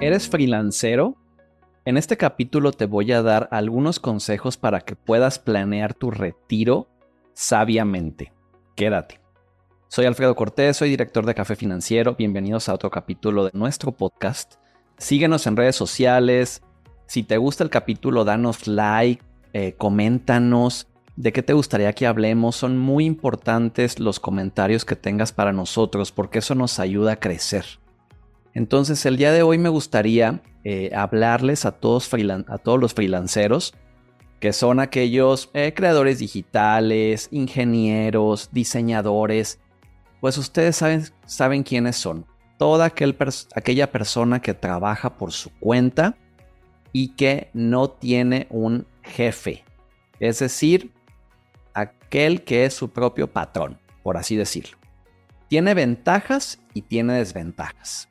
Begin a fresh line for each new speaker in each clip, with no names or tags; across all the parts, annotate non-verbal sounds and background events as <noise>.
¿Eres freelancero? En este capítulo te voy a dar algunos consejos para que puedas planear tu retiro sabiamente. Quédate. Soy Alfredo Cortés, soy director de Café Financiero. Bienvenidos a otro capítulo de nuestro podcast. Síguenos en redes sociales. Si te gusta el capítulo, danos like, eh, coméntanos de qué te gustaría que hablemos. Son muy importantes los comentarios que tengas para nosotros porque eso nos ayuda a crecer. Entonces el día de hoy me gustaría eh, hablarles a todos, a todos los freelanceros, que son aquellos eh, creadores digitales, ingenieros, diseñadores, pues ustedes saben, saben quiénes son. Toda aquella persona que trabaja por su cuenta y que no tiene un jefe. Es decir, aquel que es su propio patrón, por así decirlo. Tiene ventajas y tiene desventajas.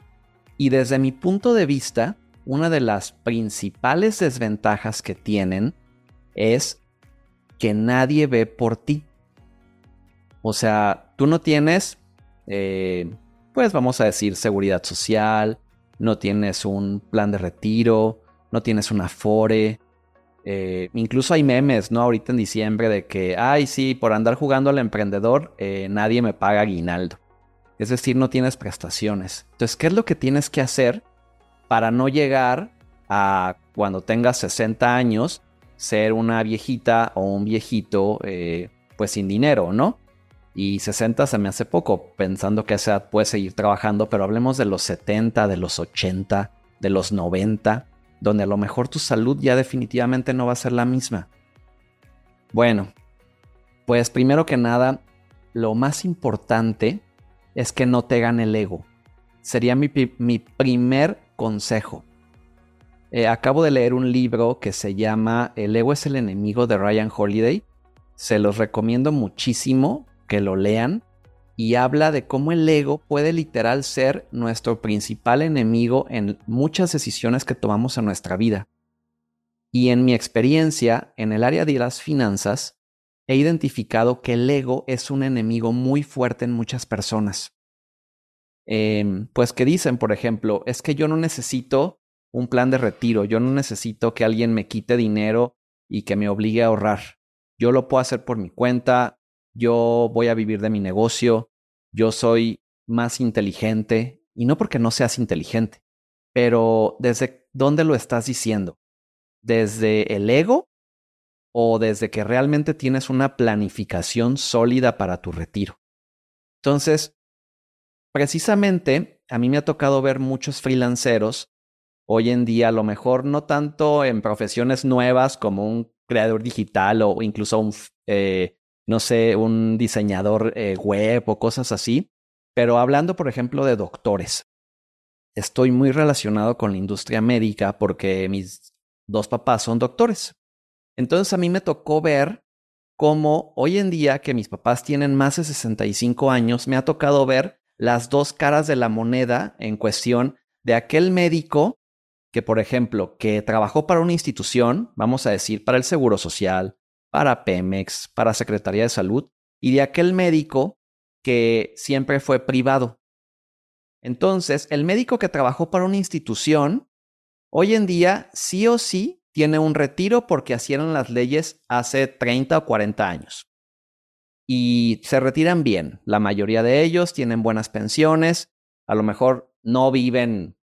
Y desde mi punto de vista, una de las principales desventajas que tienen es que nadie ve por ti. O sea, tú no tienes, eh, pues vamos a decir, seguridad social, no tienes un plan de retiro, no tienes una FORE. Eh, incluso hay memes, ¿no? Ahorita en diciembre de que, ay, sí, por andar jugando al emprendedor, eh, nadie me paga aguinaldo. Es decir, no tienes prestaciones. Entonces, ¿qué es lo que tienes que hacer para no llegar a cuando tengas 60 años ser una viejita o un viejito eh, pues sin dinero, ¿no? Y 60 se me hace poco, pensando que esa puede seguir trabajando, pero hablemos de los 70, de los 80, de los 90, donde a lo mejor tu salud ya definitivamente no va a ser la misma. Bueno, pues primero que nada, lo más importante es que no te gane el ego. Sería mi, primer consejo. Eh, acabo de leer un libro que se llama El ego es el enemigo de Ryan Holiday. Se los recomiendo muchísimo que lo lean y habla de cómo el ego puede literal ser nuestro principal enemigo en muchas decisiones que tomamos en nuestra vida. Y en mi experiencia en el área de las finanzas, he identificado que el ego es un enemigo muy fuerte en muchas personas. Em, pues que dicen, por ejemplo, es que yo no necesito un plan de retiro, yo no necesito que alguien me quite dinero y que me obligue a ahorrar. Yo lo puedo hacer por mi cuenta, yo voy a vivir de mi negocio, yo soy más inteligente, y no porque no seas inteligente, pero ¿desde dónde lo estás diciendo? ¿Desde el ego o desde que realmente tienes una planificación sólida para tu retiro. Entonces, precisamente a mí me ha tocado ver muchos freelanceros hoy en día, a lo mejor no tanto en profesiones nuevas como un creador digital o incluso un, eh, no sé, un diseñador eh, web o cosas así, pero hablando, por ejemplo, de doctores. Estoy muy relacionado con la industria médica porque mis dos papás son doctores. Entonces a mí me tocó ver cómo hoy en día que mis papás tienen más de 65 años, me ha tocado ver las dos caras de la moneda en cuestión de aquel médico que, por ejemplo, que trabajó para una institución, vamos a decir, para el Seguro Social, para Pemex, para Secretaría de Salud, y de aquel médico que siempre fue privado. Entonces, el médico que trabajó para una institución, hoy en día sí o sí tiene un retiro porque así eran las leyes hace 30 o 40 años. Y se retiran bien. La mayoría de ellos tienen buenas pensiones. A lo mejor no viven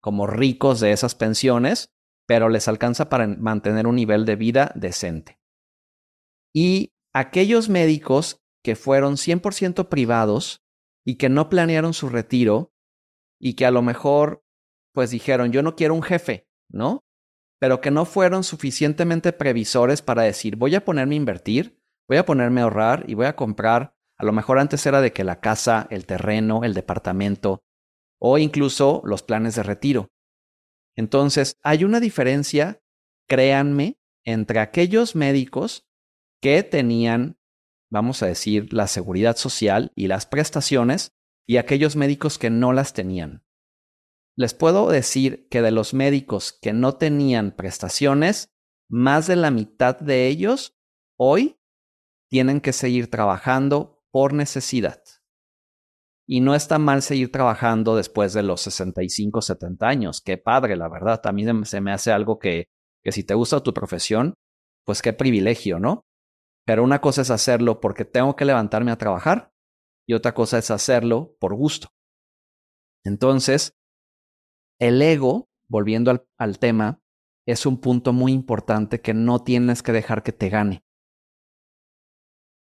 como ricos de esas pensiones, pero les alcanza para mantener un nivel de vida decente. Y aquellos médicos que fueron 100% privados y que no planearon su retiro y que a lo mejor pues dijeron, yo no quiero un jefe, ¿no? pero que no fueron suficientemente previsores para decir, voy a ponerme a invertir, voy a ponerme a ahorrar y voy a comprar, a lo mejor antes era de que la casa, el terreno, el departamento o incluso los planes de retiro. Entonces, hay una diferencia, créanme, entre aquellos médicos que tenían, vamos a decir, la seguridad social y las prestaciones y aquellos médicos que no las tenían. Les puedo decir que de los médicos que no tenían prestaciones, más de la mitad de ellos hoy tienen que seguir trabajando por necesidad. Y no está mal seguir trabajando después de los 65, 70 años. Qué padre, la verdad. También se me hace algo que, que si te gusta tu profesión, pues qué privilegio, ¿no? Pero una cosa es hacerlo porque tengo que levantarme a trabajar y otra cosa es hacerlo por gusto. Entonces, el ego, volviendo al, al tema, es un punto muy importante que no tienes que dejar que te gane.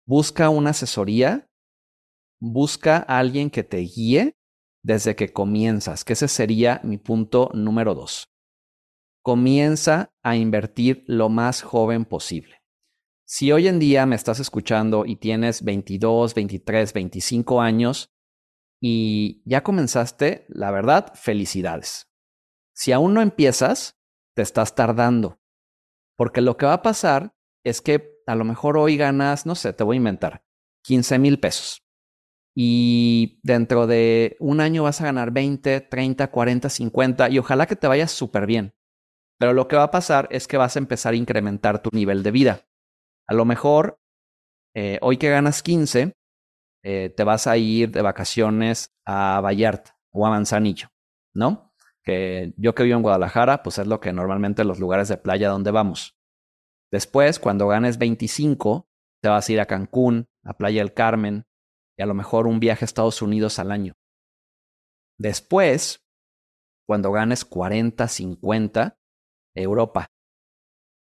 Busca una asesoría, busca a alguien que te guíe desde que comienzas, que ese sería mi punto número dos. Comienza a invertir lo más joven posible. Si hoy en día me estás escuchando y tienes 22, 23, 25 años y ya comenzaste, la verdad, felicidades. Si aún no empiezas, te estás tardando. Porque lo que va a pasar es que a lo mejor hoy ganas, no sé, te voy a inventar, 15 mil pesos. Y dentro de un año vas a ganar 20, 30, 40, 50 y ojalá que te vayas súper bien. Pero lo que va a pasar es que vas a empezar a incrementar tu nivel de vida. A lo mejor eh, hoy que ganas 15, eh, te vas a ir de vacaciones a Vallarta o a Manzanillo, ¿no? Que yo que vivo en Guadalajara, pues es lo que normalmente los lugares de playa donde vamos. Después, cuando ganes 25, te vas a ir a Cancún, a Playa del Carmen y a lo mejor un viaje a Estados Unidos al año. Después, cuando ganes 40, 50, Europa.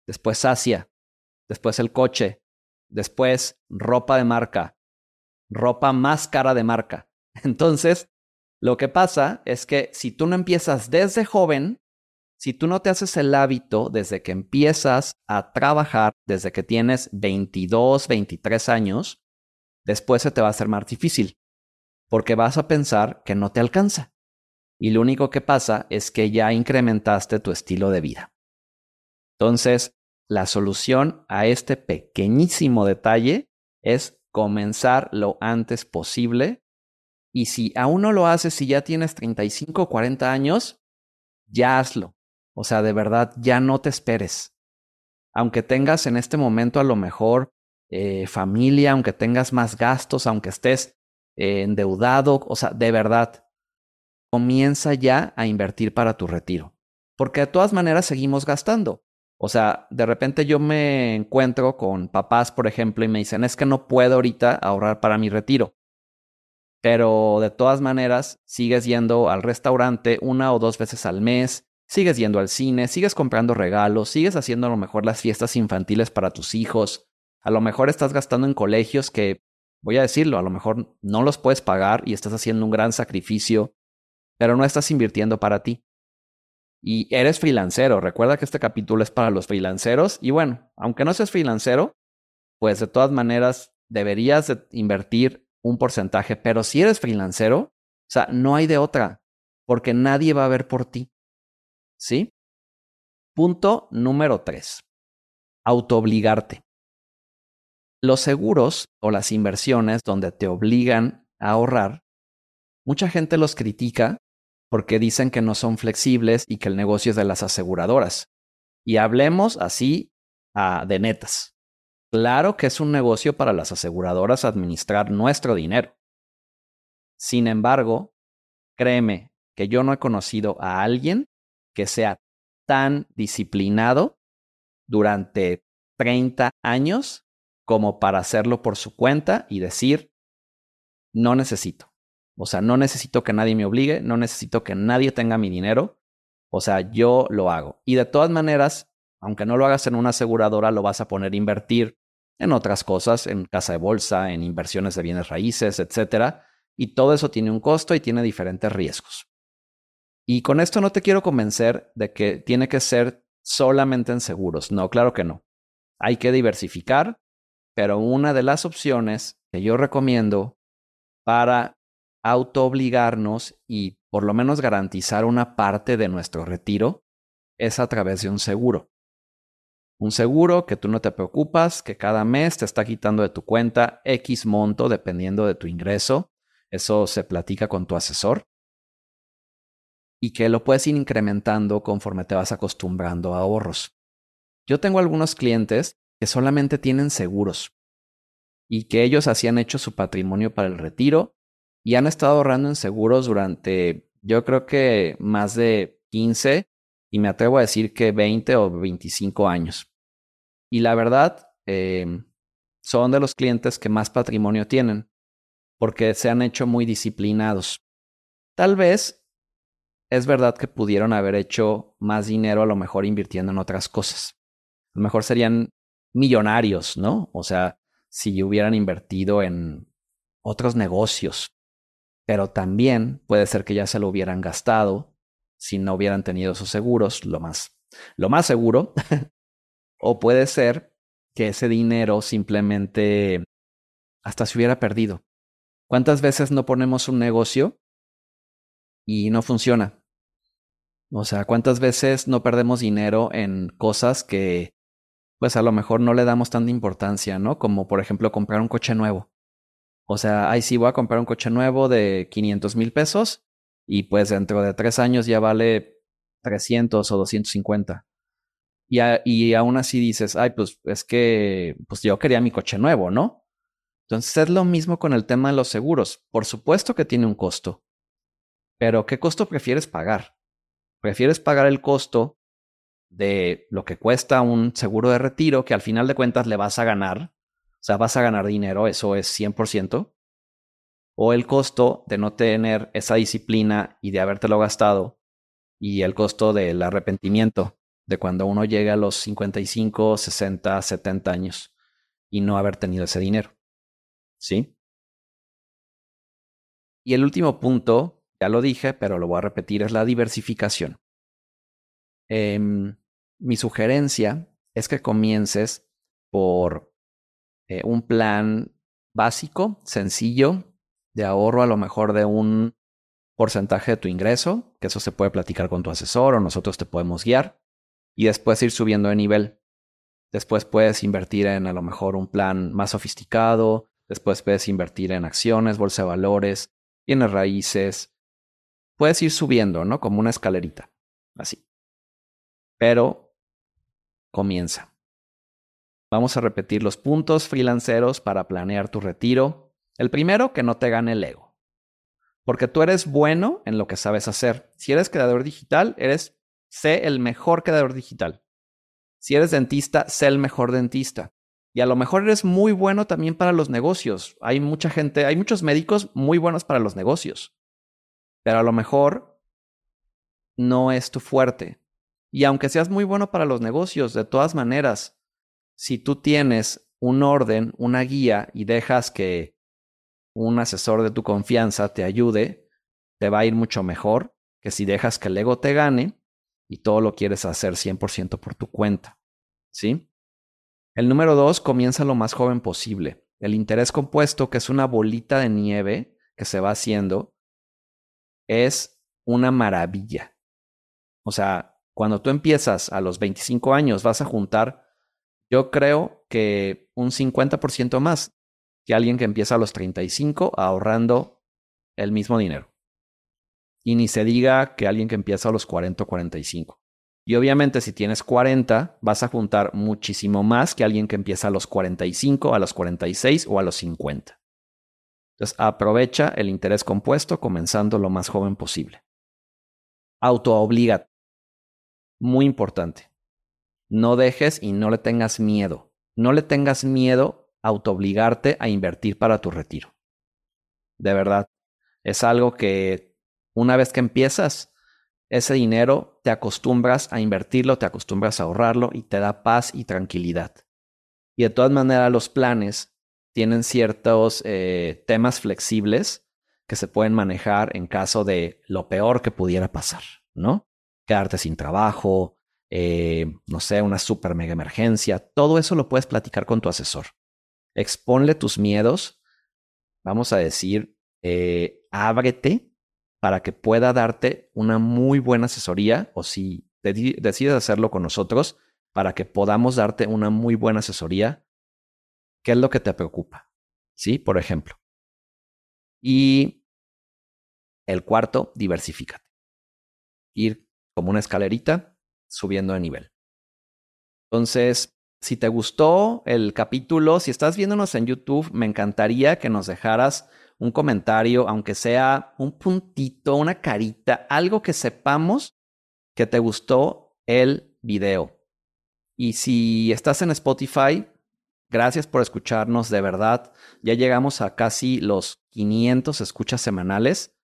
Después Asia. Después el coche. Después ropa de marca. Ropa más cara de marca. <laughs> Entonces, lo que pasa es que si tú no empiezas desde joven, si tú no te haces el hábito desde que empiezas a trabajar, desde que tienes 22, 23 años, después se te va a hacer más difícil, porque vas a pensar que no te alcanza. Y lo único que pasa es que ya incrementaste tu estilo de vida. Entonces, la solución a este pequeñísimo detalle es comenzar lo antes posible. Y si aún no lo haces, si ya tienes 35 o 40 años, ya hazlo. O sea, de verdad, ya no te esperes. Aunque tengas en este momento a lo mejor eh, familia, aunque tengas más gastos, aunque estés eh, endeudado, o sea, de verdad, comienza ya a invertir para tu retiro. Porque de todas maneras seguimos gastando. O sea, de repente yo me encuentro con papás, por ejemplo, y me dicen, es que no puedo ahorita ahorrar para mi retiro. Pero de todas maneras, sigues yendo al restaurante una o dos veces al mes, Sigues yendo al cine, sigues comprando regalos, sigues haciendo a lo mejor las fiestas infantiles para tus hijos. A lo mejor estás gastando en colegios que, voy a decirlo, a lo mejor no los puedes pagar y estás haciendo un gran sacrificio, pero no estás invirtiendo para ti. Y eres freelancero. Recuerda que este capítulo es para los freelanceros. Y bueno, aunque no seas freelancero, pues de todas maneras deberías invertir un porcentaje. Pero si eres freelancero, o sea, no hay de otra, porque nadie va a ver por ti. ¿Sí? Punto número tres. Autoobligarte. Los seguros o las inversiones donde te obligan a ahorrar, mucha gente los critica porque dicen que no son flexibles y que el negocio es de las aseguradoras. Y hablemos así a de netas. Claro que es un negocio para las aseguradoras administrar nuestro dinero. Sin embargo, créeme que yo no he conocido a alguien que sea tan disciplinado durante 30 años como para hacerlo por su cuenta y decir, no necesito. O sea, no necesito que nadie me obligue, no necesito que nadie tenga mi dinero. O sea, yo lo hago. Y de todas maneras, aunque no lo hagas en una aseguradora, lo vas a poner a invertir en otras cosas, en casa de bolsa, en inversiones de bienes raíces, etc. Y todo eso tiene un costo y tiene diferentes riesgos. Y con esto no te quiero convencer de que tiene que ser solamente en seguros. No, claro que no. Hay que diversificar, pero una de las opciones que yo recomiendo para autoobligarnos y por lo menos garantizar una parte de nuestro retiro es a través de un seguro. Un seguro que tú no te preocupas, que cada mes te está quitando de tu cuenta X monto dependiendo de tu ingreso. Eso se platica con tu asesor y que lo puedes ir incrementando conforme te vas acostumbrando a ahorros. Yo tengo algunos clientes que solamente tienen seguros y que ellos hacían hecho su patrimonio para el retiro y han estado ahorrando en seguros durante, yo creo que más de 15 y me atrevo a decir que 20 o 25 años. Y la verdad, eh, son de los clientes que más patrimonio tienen porque se han hecho muy disciplinados. Tal vez es verdad que pudieron haber hecho más dinero a lo mejor invirtiendo en otras cosas. A lo mejor serían millonarios, ¿no? O sea, si hubieran invertido en otros negocios. Pero también puede ser que ya se lo hubieran gastado si no hubieran tenido esos seguros, lo más, lo más seguro. <laughs> o puede ser que ese dinero simplemente hasta se hubiera perdido. ¿Cuántas veces no ponemos un negocio y no funciona? O sea, ¿cuántas veces no perdemos dinero en cosas que pues a lo mejor no le damos tanta importancia, ¿no? Como por ejemplo comprar un coche nuevo. O sea, ahí sí voy a comprar un coche nuevo de 500 mil pesos y pues dentro de tres años ya vale 300 o 250. Y, y aún así dices, ay, pues es que pues yo quería mi coche nuevo, ¿no? Entonces es lo mismo con el tema de los seguros. Por supuesto que tiene un costo, pero ¿qué costo prefieres pagar? ¿Prefieres pagar el costo de lo que cuesta un seguro de retiro que al final de cuentas le vas a ganar? O sea, vas a ganar dinero, eso es 100%. O el costo de no tener esa disciplina y de habértelo gastado y el costo del arrepentimiento de cuando uno llega a los 55, 60, 70 años y no haber tenido ese dinero. ¿Sí? Y el último punto, ya lo dije, pero lo voy a repetir, es la diversificación. Em, mi sugerencia es que comiences por eh, un plan básico, sencillo, de ahorro a lo mejor de un porcentaje de tu ingreso, que eso se puede platicar con tu asesor o nosotros te podemos guiar, y después ir subiendo de nivel. Después puedes invertir en a lo mejor un plan más sofisticado, después puedes invertir en acciones, bolsa de valores, bienes raíces. Puedes ir subiendo, ¿no? Como una escalerita, así. Pero comienza. Vamos a repetir los puntos freelanceros para planear tu retiro. El primero, que no te gane el ego. Porque tú eres bueno en lo que sabes hacer. Si eres creador digital, eres sé el mejor creador digital. Si eres dentista, sé el mejor dentista. Y a lo mejor eres muy bueno también para los negocios. Hay mucha gente, hay muchos médicos muy buenos para los negocios. Pero a lo mejor no es tu fuerte. Y aunque seas muy bueno para los negocios, de todas maneras, si tú tienes un orden, una guía y dejas que un asesor de tu confianza te ayude, te va a ir mucho mejor que si dejas que el ego te gane y todo lo quieres hacer 100% por tu cuenta. ¿Sí? El número dos comienza lo más joven posible. El interés compuesto, que es una bolita de nieve que se va haciendo, es una maravilla. O sea, cuando tú empiezas a los 25 años, vas a juntar, yo creo que un 50% más que alguien que empieza a los 35 ahorrando el mismo dinero. Y ni se diga que alguien que empieza a los 40 o 45. Y obviamente si tienes 40, vas a juntar muchísimo más que alguien que empieza a los 45, a los 46 o a los 50. Entonces aprovecha el interés compuesto comenzando lo más joven posible. Autoobliga. Muy importante. No dejes y no le tengas miedo. No le tengas miedo a autoobligarte a invertir para tu retiro. De verdad. Es algo que una vez que empiezas, ese dinero te acostumbras a invertirlo, te acostumbras a ahorrarlo y te da paz y tranquilidad. Y de todas maneras los planes tienen ciertos eh, temas flexibles que se pueden manejar en caso de lo peor que pudiera pasar, ¿no? Quedarte sin trabajo, eh, no sé, una super mega emergencia, todo eso lo puedes platicar con tu asesor. Exponle tus miedos, vamos a decir, eh, ábrete para que pueda darte una muy buena asesoría o si decides hacerlo con nosotros, para que podamos darte una muy buena asesoría. ¿Qué es lo que te preocupa? ¿Sí? Por ejemplo. Y el cuarto, diversifícate. Ir como una escalerita subiendo de nivel. Entonces, si te gustó el capítulo, si estás viéndonos en YouTube, me encantaría que nos dejaras un comentario, aunque sea un puntito, una carita, algo que sepamos que te gustó el video. Y si estás en Spotify, gracias por escucharnos, de verdad. Ya llegamos a casi los 500 escuchas semanales.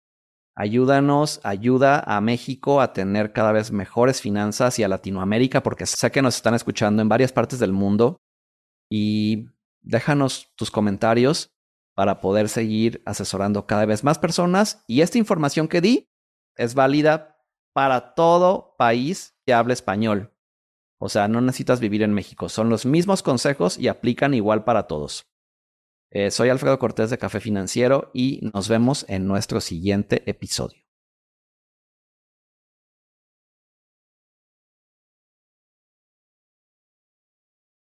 Ayúdanos, ayuda a México a tener cada vez mejores finanzas y a Latinoamérica, porque sé que nos están escuchando en varias partes del mundo. Y déjanos tus comentarios para poder seguir asesorando cada vez más personas. Y esta información que di es válida para todo país que hable español. O sea, no necesitas vivir en México. Son los mismos consejos y aplican igual para todos. Eh, soy Alfredo Cortés de Café Financiero y nos vemos en nuestro siguiente episodio.